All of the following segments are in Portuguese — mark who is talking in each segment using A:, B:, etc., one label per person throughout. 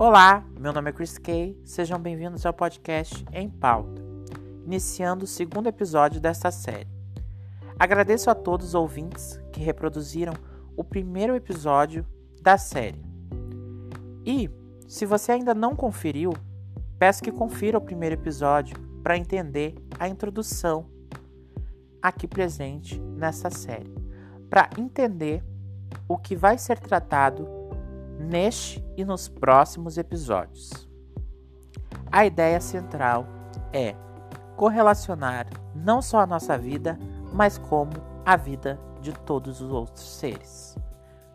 A: Olá, meu nome é Chris Kay, sejam bem-vindos ao podcast Em Pauta, iniciando o segundo episódio desta série. Agradeço a todos os ouvintes que reproduziram o primeiro episódio da série. E, se você ainda não conferiu, peço que confira o primeiro episódio para entender a introdução aqui presente nessa série, para entender o que vai ser tratado neste e nos próximos episódios. A ideia central é correlacionar não só a nossa vida, mas como a vida de todos os outros seres.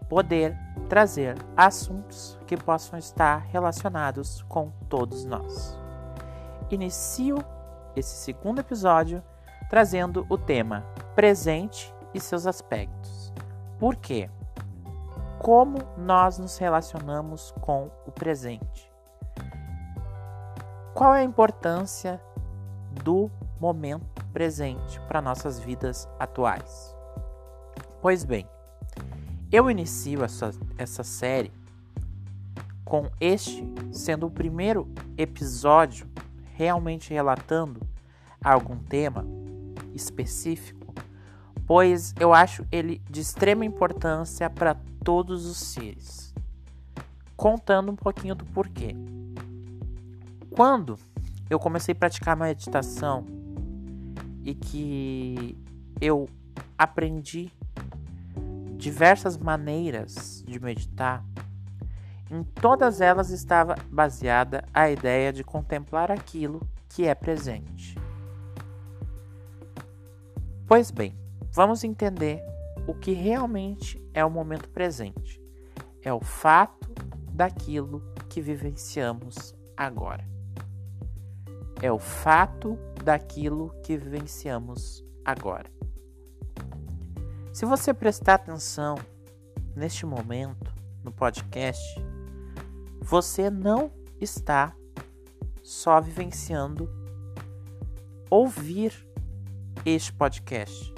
A: Poder trazer assuntos que possam estar relacionados com todos nós. Inicio esse segundo episódio trazendo o tema presente e seus aspectos. Por quê? Como nós nos relacionamos com o presente. Qual é a importância do momento presente para nossas vidas atuais? Pois bem, eu inicio essa, essa série com este sendo o primeiro episódio realmente relatando algum tema específico pois eu acho ele de extrema importância para todos os seres. Contando um pouquinho do porquê. Quando eu comecei a praticar meditação e que eu aprendi diversas maneiras de meditar, em todas elas estava baseada a ideia de contemplar aquilo que é presente. Pois bem, vamos entender o que realmente é o momento presente. É o fato daquilo que vivenciamos agora. É o fato daquilo que vivenciamos agora. Se você prestar atenção neste momento no podcast, você não está só vivenciando ouvir este podcast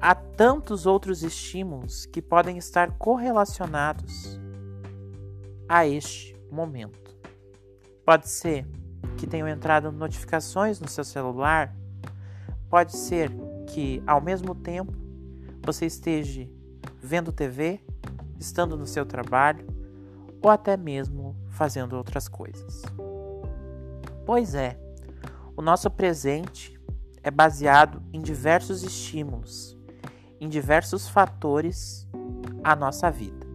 A: há tantos outros estímulos que podem estar correlacionados a este momento. Pode ser que tenham entrado notificações no seu celular, pode ser que ao mesmo tempo você esteja vendo TV, estando no seu trabalho ou até mesmo fazendo outras coisas. Pois é, o nosso presente é baseado em diversos estímulos em diversos fatores a nossa vida.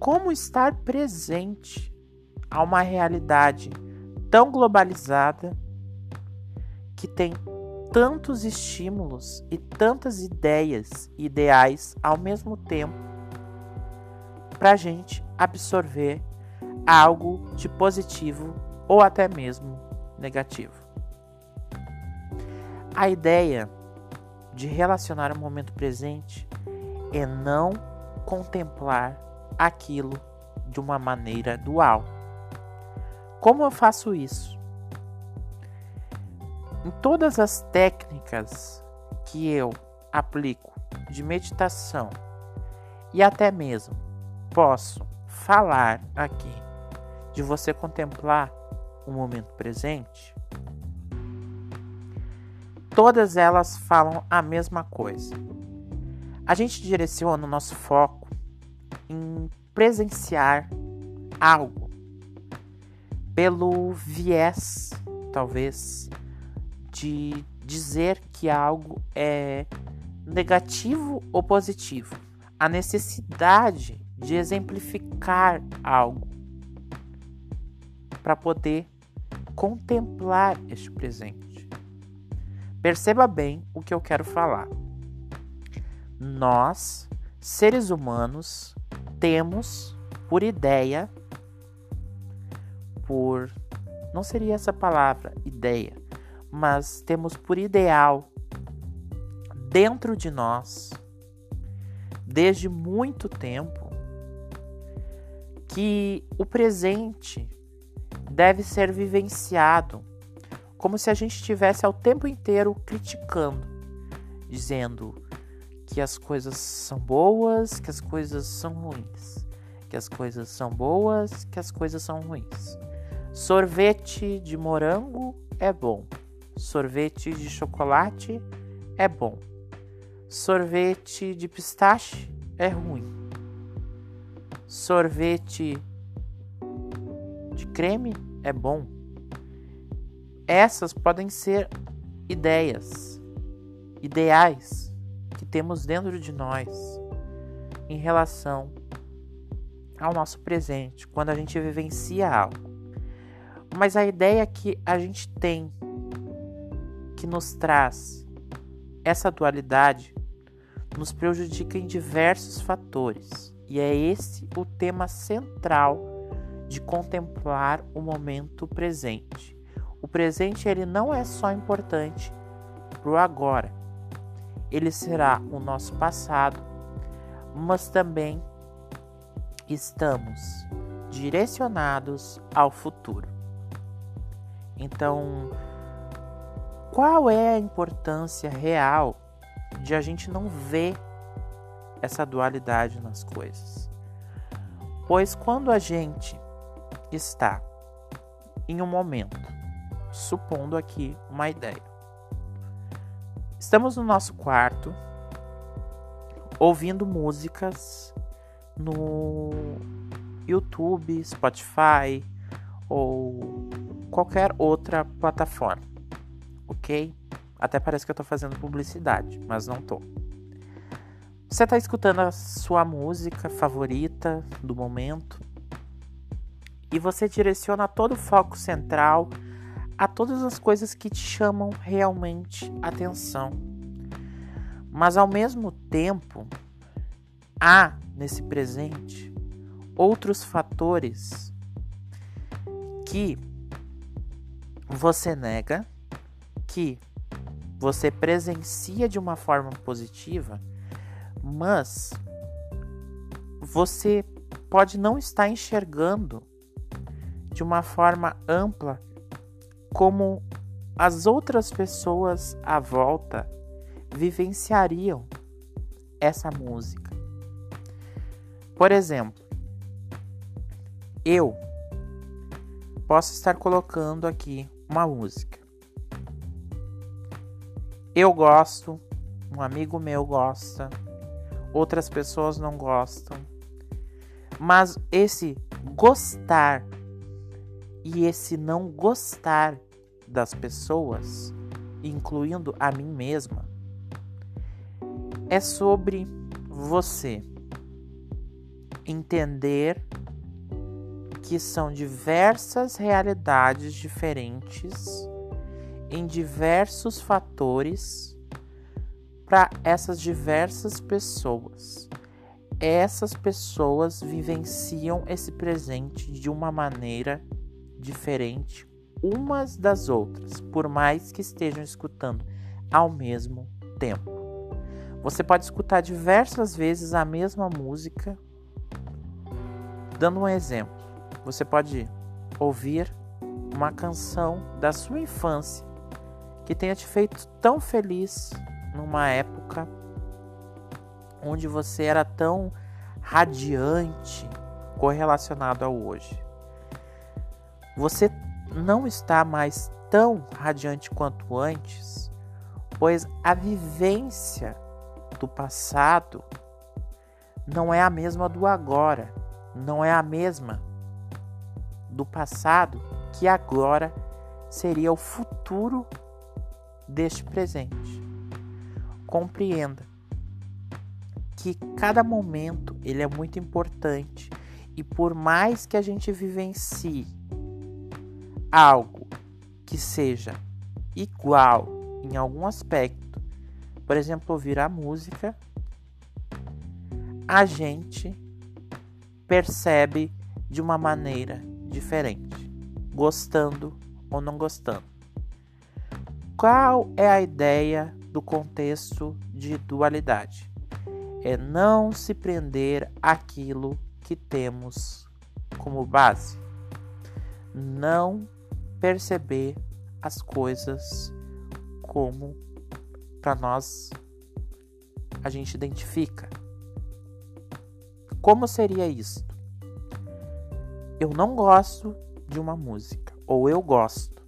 A: Como estar presente a uma realidade tão globalizada que tem tantos estímulos e tantas ideias ideais ao mesmo tempo para a gente absorver algo de positivo ou até mesmo negativo. A ideia de relacionar o momento presente é não contemplar aquilo de uma maneira dual. Como eu faço isso? Em todas as técnicas que eu aplico de meditação e até mesmo posso falar aqui de você contemplar o momento presente, todas elas falam a mesma coisa. A gente direciona o nosso foco em presenciar algo pelo viés, talvez, de dizer que algo é negativo ou positivo. A necessidade de exemplificar algo para poder contemplar este presente. Perceba bem o que eu quero falar. Nós, seres humanos, temos por ideia, por. Não seria essa palavra, ideia, mas temos por ideal dentro de nós, desde muito tempo, que o presente deve ser vivenciado como se a gente estivesse ao tempo inteiro criticando, dizendo que as coisas são boas, que as coisas são ruins. que as coisas são boas, que as coisas são ruins. Sorvete de morango é bom. Sorvete de chocolate é bom. Sorvete de pistache é ruim. Sorvete de creme é bom. Essas podem ser ideias, ideais que temos dentro de nós em relação ao nosso presente, quando a gente vivencia algo. Mas a ideia que a gente tem que nos traz essa dualidade nos prejudica em diversos fatores. E é esse o tema central de contemplar o momento presente. O presente ele não é só importante para o agora. Ele será o nosso passado, mas também estamos direcionados ao futuro. Então, qual é a importância real de a gente não ver essa dualidade nas coisas? Pois quando a gente está em um momento, supondo aqui uma ideia, estamos no nosso quarto ouvindo músicas no YouTube, Spotify ou qualquer outra plataforma, ok? Até parece que eu tô fazendo publicidade, mas não tô. Você tá escutando a sua música favorita do momento e você direciona todo o foco central a todas as coisas que te chamam realmente atenção. Mas ao mesmo tempo, há nesse presente outros fatores que você nega, que você presencia de uma forma positiva, mas você pode não estar enxergando de uma forma ampla como as outras pessoas à volta vivenciariam essa música. Por exemplo, eu posso estar colocando aqui uma música. Eu gosto, um amigo meu gosta, outras pessoas não gostam. Mas esse gostar e esse não gostar das pessoas, incluindo a mim mesma, é sobre você entender que são diversas realidades diferentes em diversos fatores para essas diversas pessoas. Essas pessoas vivenciam esse presente de uma maneira diferente umas das outras, por mais que estejam escutando ao mesmo tempo. Você pode escutar diversas vezes a mesma música Dando um exemplo, você pode ouvir uma canção da sua infância que tenha te feito tão feliz numa época onde você era tão radiante correlacionado ao hoje. Você não está mais tão radiante quanto antes, pois a vivência do passado não é a mesma do agora não é a mesma do passado que agora seria o futuro deste presente. Compreenda que cada momento ele é muito importante e por mais que a gente vivencie algo que seja igual em algum aspecto, por exemplo, ouvir a música, a gente percebe de uma maneira diferente, gostando ou não gostando. Qual é a ideia do contexto de dualidade? É não se prender àquilo que temos como base, não perceber as coisas como para nós a gente identifica como seria isso? eu não gosto de uma música, ou eu gosto.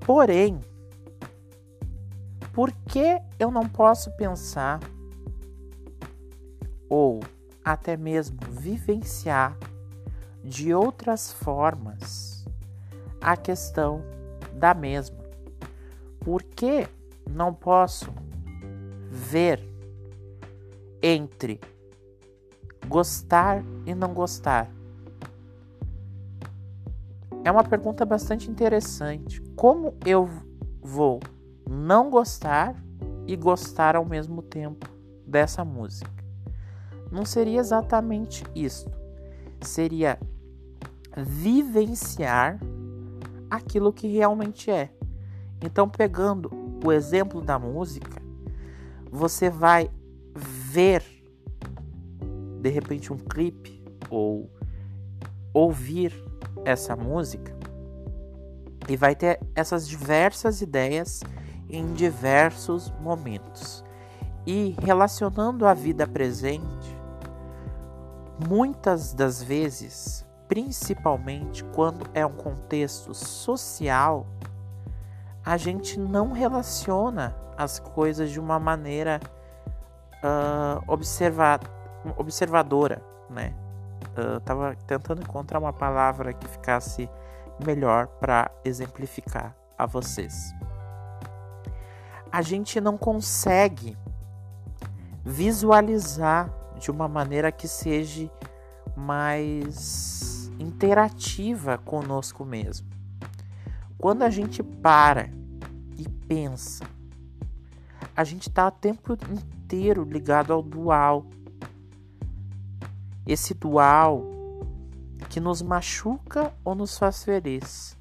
A: Porém, por que eu não posso pensar ou até mesmo vivenciar de outras formas a questão da mesma? Por que não posso ver entre gostar e não gostar? É uma pergunta bastante interessante. Como eu vou não gostar e gostar ao mesmo tempo dessa música? Não seria exatamente isso. Seria vivenciar aquilo que realmente é. Então, pegando o exemplo da música, você vai ver de repente um clipe ou ouvir essa música e vai ter essas diversas ideias em diversos momentos. E relacionando a vida presente, muitas das vezes, principalmente quando é um contexto social, a gente não relaciona as coisas de uma maneira uh, observa observadora, né? Uh, tava tentando encontrar uma palavra que ficasse melhor para exemplificar a vocês. A gente não consegue visualizar de uma maneira que seja mais interativa conosco mesmo. Quando a gente para e pensa, a gente está o tempo inteiro ligado ao dual. Esse dual que nos machuca ou nos faz feliz.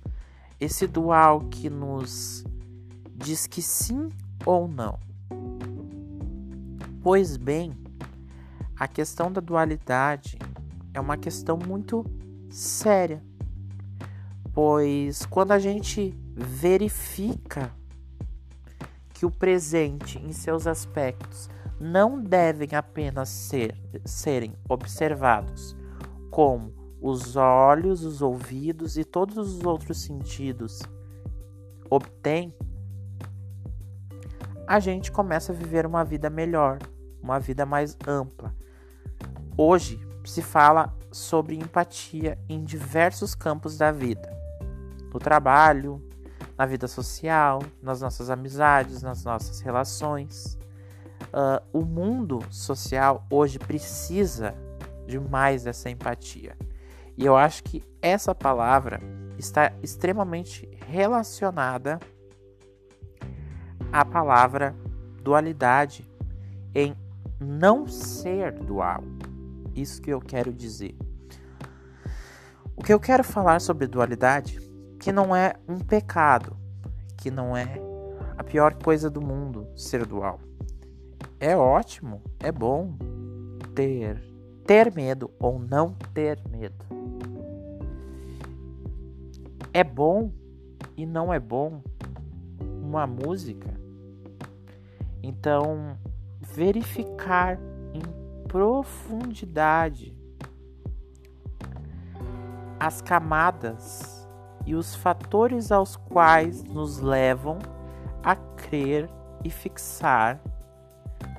A: Esse dual que nos diz que sim ou não. Pois bem, a questão da dualidade é uma questão muito séria, pois quando a gente verifica que o presente em seus aspectos não devem apenas ser, serem observados como os olhos, os ouvidos e todos os outros sentidos obtêm, a gente começa a viver uma vida melhor, uma vida mais ampla, Hoje se fala sobre empatia em diversos campos da vida: no trabalho, na vida social, nas nossas amizades, nas nossas relações. Uh, o mundo social hoje precisa de mais dessa empatia. E eu acho que essa palavra está extremamente relacionada à palavra dualidade, em não ser dual. Isso que eu quero dizer. O que eu quero falar sobre dualidade, que não é um pecado, que não é a pior coisa do mundo ser dual. É ótimo, é bom ter ter medo ou não ter medo. É bom e não é bom uma música. Então, verificar profundidade as camadas e os fatores aos quais nos levam a crer e fixar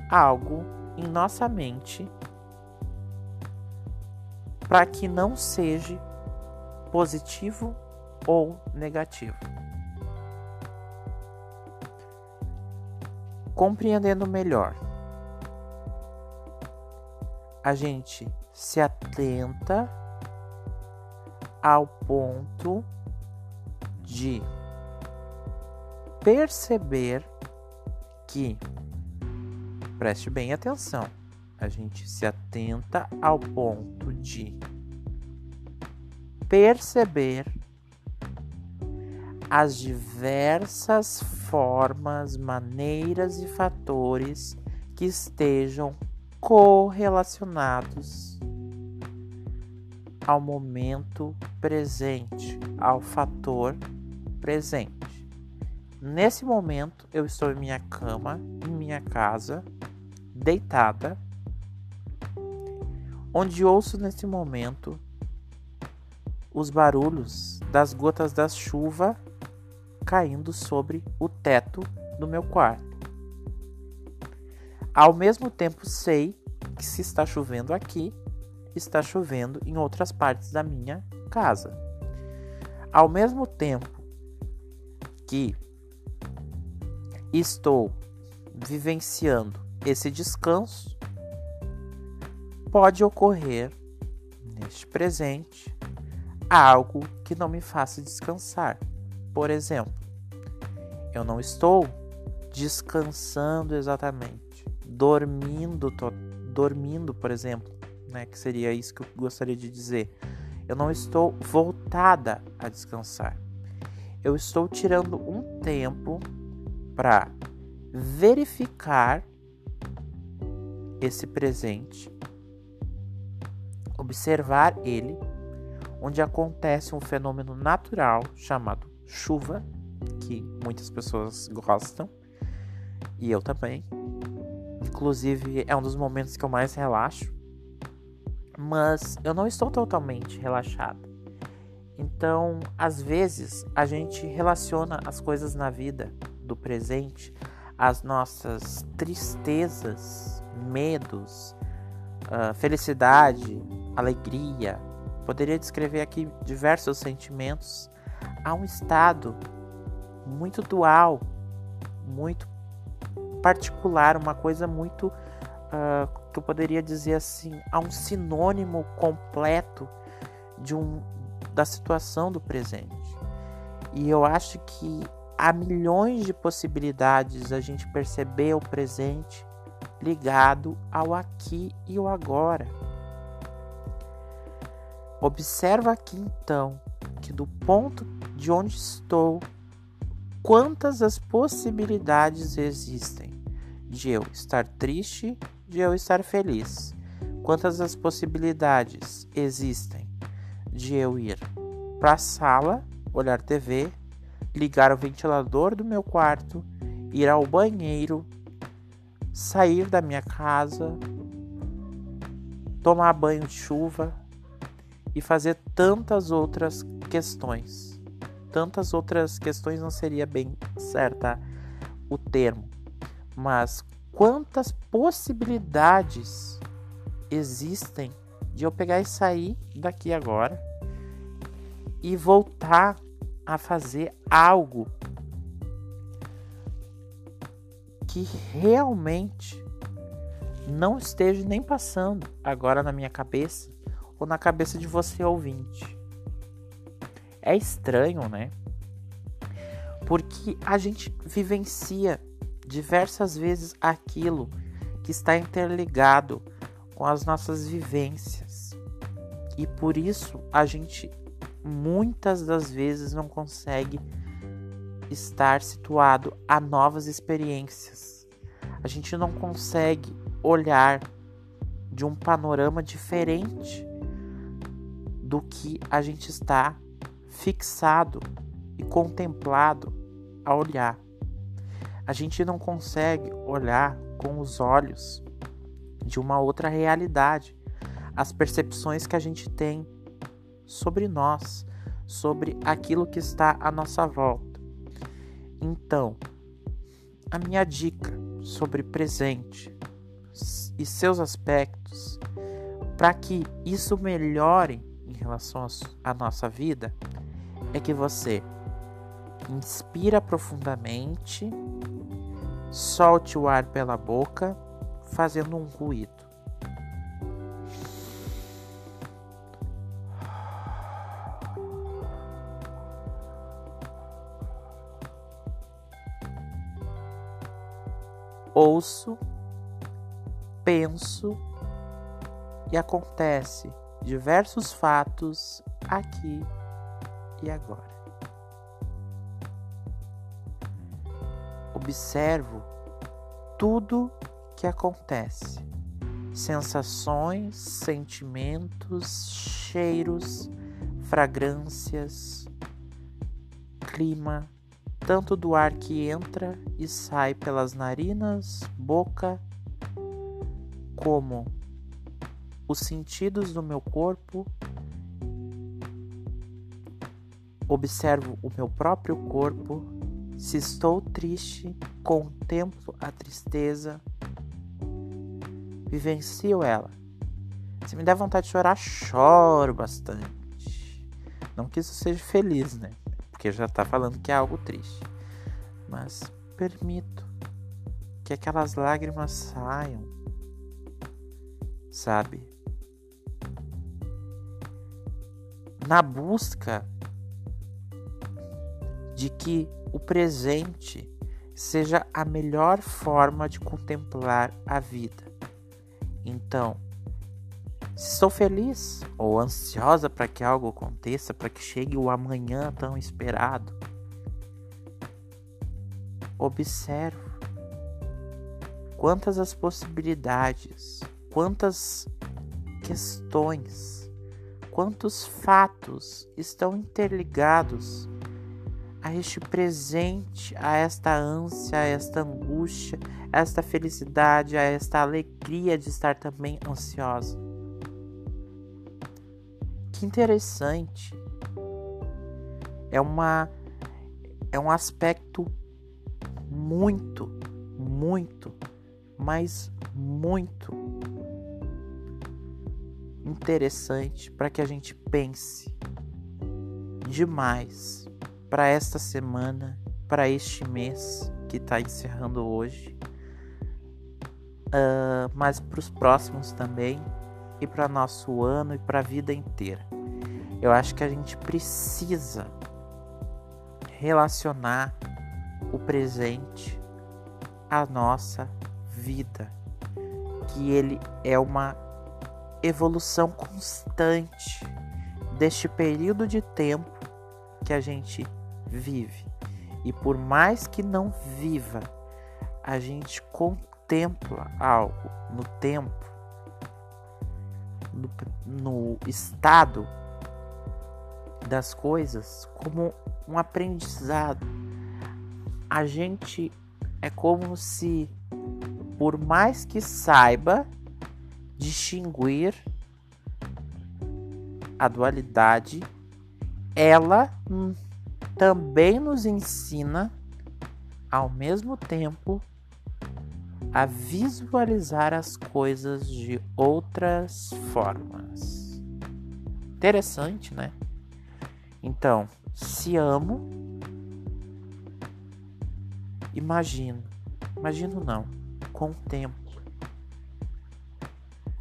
A: algo em nossa mente para que não seja positivo ou negativo. Compreendendo melhor a gente se atenta ao ponto de perceber que, preste bem atenção, a gente se atenta ao ponto de perceber as diversas formas, maneiras e fatores que estejam correlacionados ao momento presente, ao fator presente. Nesse momento, eu estou em minha cama, em minha casa, deitada, onde ouço nesse momento os barulhos das gotas da chuva caindo sobre o teto do meu quarto. Ao mesmo tempo, sei que se está chovendo aqui, está chovendo em outras partes da minha casa. Ao mesmo tempo que estou vivenciando esse descanso, pode ocorrer neste presente algo que não me faça descansar. Por exemplo, eu não estou descansando exatamente, dormindo, tô, dormindo, por exemplo, né, que seria isso que eu gostaria de dizer. Eu não estou voltada a descansar. Eu estou tirando um tempo para verificar esse presente, observar ele, onde acontece um fenômeno natural chamado chuva, que muitas pessoas gostam, e eu também. Inclusive, é um dos momentos que eu mais relaxo. Mas eu não estou totalmente relaxado. Então, às vezes, a gente relaciona as coisas na vida do presente, as nossas tristezas, medos, uh, felicidade, alegria. Poderia descrever aqui diversos sentimentos a um estado muito dual, muito particular, uma coisa muito uh, que eu poderia dizer assim, a um sinônimo completo de um da situação do presente. E eu acho que há milhões de possibilidades a gente perceber o presente ligado ao aqui e o agora. Observa aqui então que do ponto de onde estou, quantas as possibilidades existem de eu estar triste, de eu estar feliz. Quantas as possibilidades existem de eu ir para a sala, olhar TV, ligar o ventilador do meu quarto, ir ao banheiro, sair da minha casa, tomar banho de chuva e fazer tantas outras questões. Tantas outras questões não seria bem certa o termo, mas quantas possibilidades existem de eu pegar e sair daqui agora e voltar a fazer algo que realmente não esteja nem passando agora na minha cabeça ou na cabeça de você ouvinte. É estranho, né? Porque a gente vivencia diversas vezes aquilo que está interligado com as nossas vivências. E por isso a gente muitas das vezes não consegue estar situado a novas experiências. A gente não consegue olhar de um panorama diferente do que a gente está fixado e contemplado a olhar. A gente não consegue olhar com os olhos de uma outra realidade. As percepções que a gente tem sobre nós, sobre aquilo que está à nossa volta. Então, a minha dica sobre presente e seus aspectos, para que isso melhore em relação à nossa vida, é que você inspira profundamente, solte o ar pela boca, fazendo um ruído. ouço, penso e acontece diversos fatos aqui e agora. Observo tudo que acontece, sensações, sentimentos, cheiros, fragrâncias, clima, tanto do ar que entra e sai pelas narinas, boca, como os sentidos do meu corpo observo o meu próprio corpo. Se estou triste, contemplo a tristeza, vivencio ela. Se me der vontade de chorar, choro bastante. Não que isso seja feliz, né? Porque já tá falando que é algo triste. Mas permito que aquelas lágrimas saiam, sabe? Na busca de que o presente seja a melhor forma de contemplar a vida. Então, se estou feliz ou ansiosa para que algo aconteça, para que chegue o amanhã tão esperado, observo quantas as possibilidades, quantas questões, quantos fatos estão interligados a este presente, a esta ânsia, a esta angústia, a esta felicidade, a esta alegria de estar também ansiosa. Que interessante. É uma é um aspecto muito, muito, mas muito interessante para que a gente pense demais para esta semana, para este mês que está encerrando hoje, uh, mas para os próximos também e para nosso ano e para a vida inteira. Eu acho que a gente precisa relacionar o presente à nossa vida, que ele é uma evolução constante deste período de tempo que a gente vive. E por mais que não viva, a gente contempla algo no tempo no, no estado das coisas como um aprendizado. A gente é como se, por mais que saiba distinguir a dualidade, ela também nos ensina, ao mesmo tempo, a visualizar as coisas de outras formas. Interessante, né? Então, se amo, imagino, imagino não, contemplo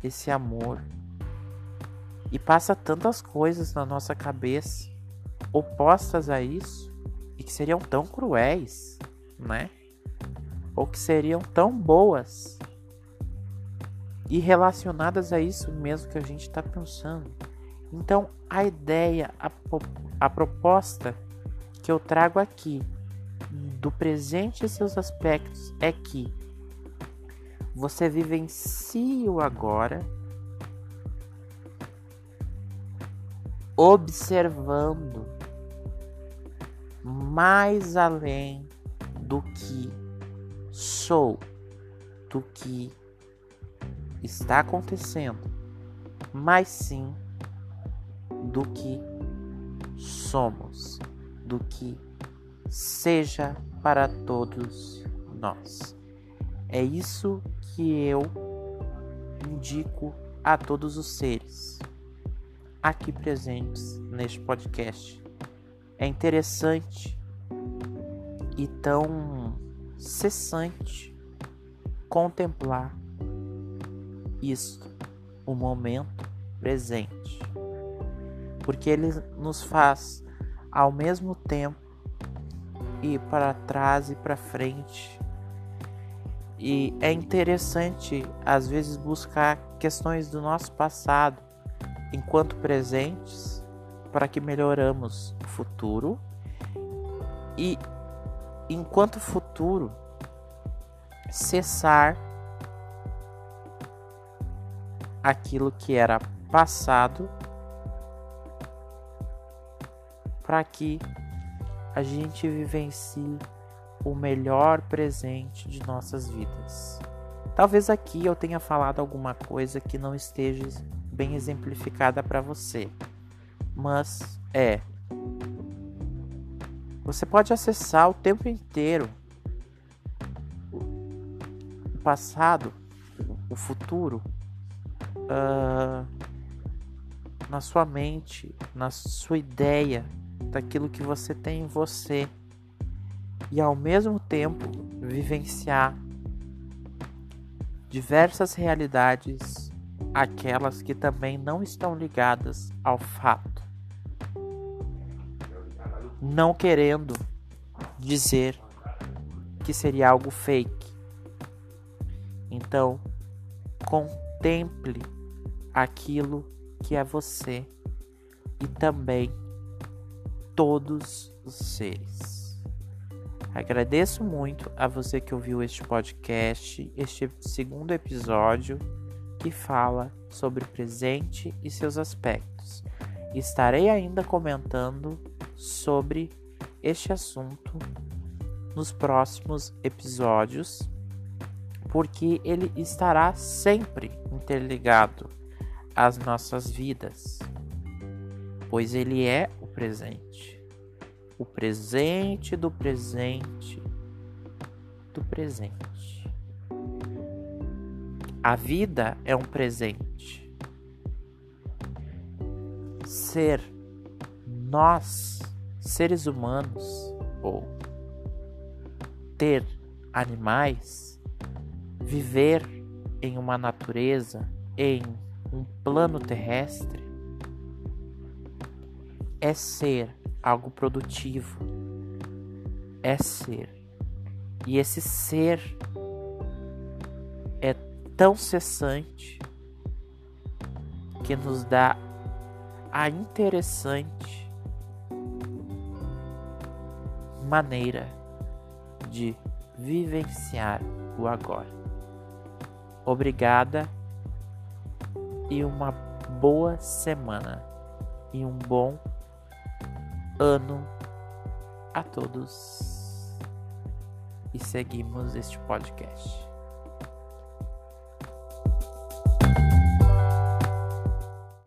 A: esse amor e passa tantas coisas na nossa cabeça opostas a isso e que seriam tão cruéis, né? ou que seriam tão boas e relacionadas a isso mesmo que a gente está pensando. Então, a ideia, a, a proposta que eu trago aqui do presente e seus aspectos é que você vivencie o agora, observando mais além do que sou do que está acontecendo, mas sim do que somos, do que seja para todos nós. É isso que eu indico a todos os seres aqui presentes neste podcast. É interessante e tão cessante contemplar isto, o momento presente, porque ele nos faz ao mesmo tempo ir para trás e para frente. E é interessante às vezes buscar questões do nosso passado enquanto presentes para que melhoramos o futuro e enquanto futuro, cessar aquilo que era passado para que a gente vivencie o melhor presente de nossas vidas. Talvez aqui eu tenha falado alguma coisa que não esteja bem exemplificada para você, mas é Você pode acessar o tempo inteiro o passado, o futuro, uh, na sua mente, na sua ideia, daquilo que você tem em você e ao mesmo tempo vivenciar diversas realidades, aquelas que também não estão ligadas ao fato. Não querendo dizer que seria algo fake. Então, contemple aquilo que é você e também todos os seres. Agradeço muito a você que ouviu este podcast, este segundo episódio que fala sobre o presente e seus aspectos. Estarei ainda comentando sobre este assunto nos próximos episódios, porque ele estará sempre interligado às nossas vidas, pois ele é o presente o presente do presente do presente. A vida é um presente. Ser nós, seres humanos, ou ter animais, viver em uma natureza, em um plano terrestre, é ser algo produtivo. É ser. E esse ser é tão cessante que nos dá a interessante maneira de vivenciar o agora. Obrigada e uma boa semana e um bom ano a todos e seguimos este podcast.